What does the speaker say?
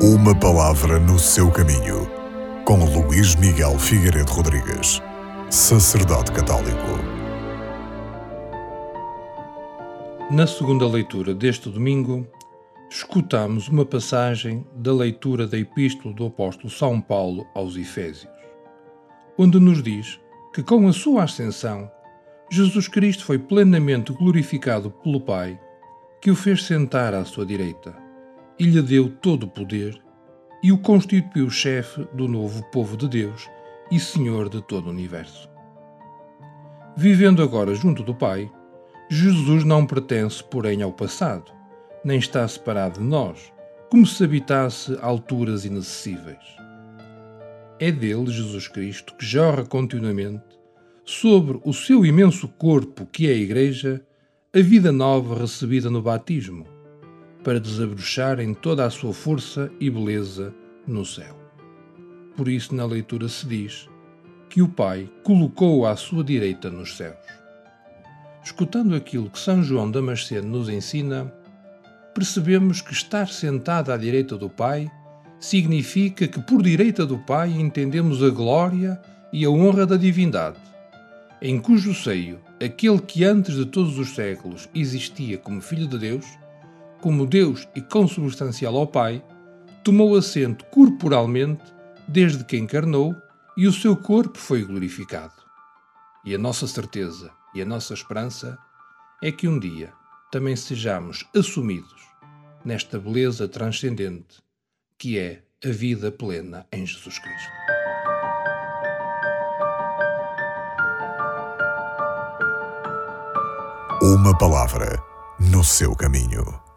Uma palavra no seu caminho, com Luís Miguel Figueiredo Rodrigues, sacerdote católico. Na segunda leitura deste domingo, escutamos uma passagem da leitura da Epístola do Apóstolo São Paulo aos Efésios, onde nos diz que com a sua ascensão, Jesus Cristo foi plenamente glorificado pelo Pai, que o fez sentar à sua direita e lhe deu todo o poder e o constituiu chefe do novo povo de Deus e Senhor de todo o universo. Vivendo agora junto do Pai, Jesus não pertence, porém, ao passado, nem está separado de nós, como se habitasse alturas inacessíveis. É dele, Jesus Cristo, que jorra continuamente, sobre o seu imenso corpo, que é a Igreja, a vida nova recebida no batismo para desabrochar em toda a sua força e beleza no céu. Por isso, na leitura se diz que o Pai colocou à sua direita nos céus. Escutando aquilo que São João Damasceno nos ensina, percebemos que estar sentado à direita do Pai significa que por direita do Pai entendemos a glória e a honra da divindade, em cujo seio aquele que antes de todos os séculos existia como Filho de Deus como Deus e consubstancial ao Pai, tomou assento corporalmente desde que encarnou e o seu corpo foi glorificado. E a nossa certeza e a nossa esperança é que um dia também sejamos assumidos nesta beleza transcendente que é a vida plena em Jesus Cristo. Uma palavra no seu caminho.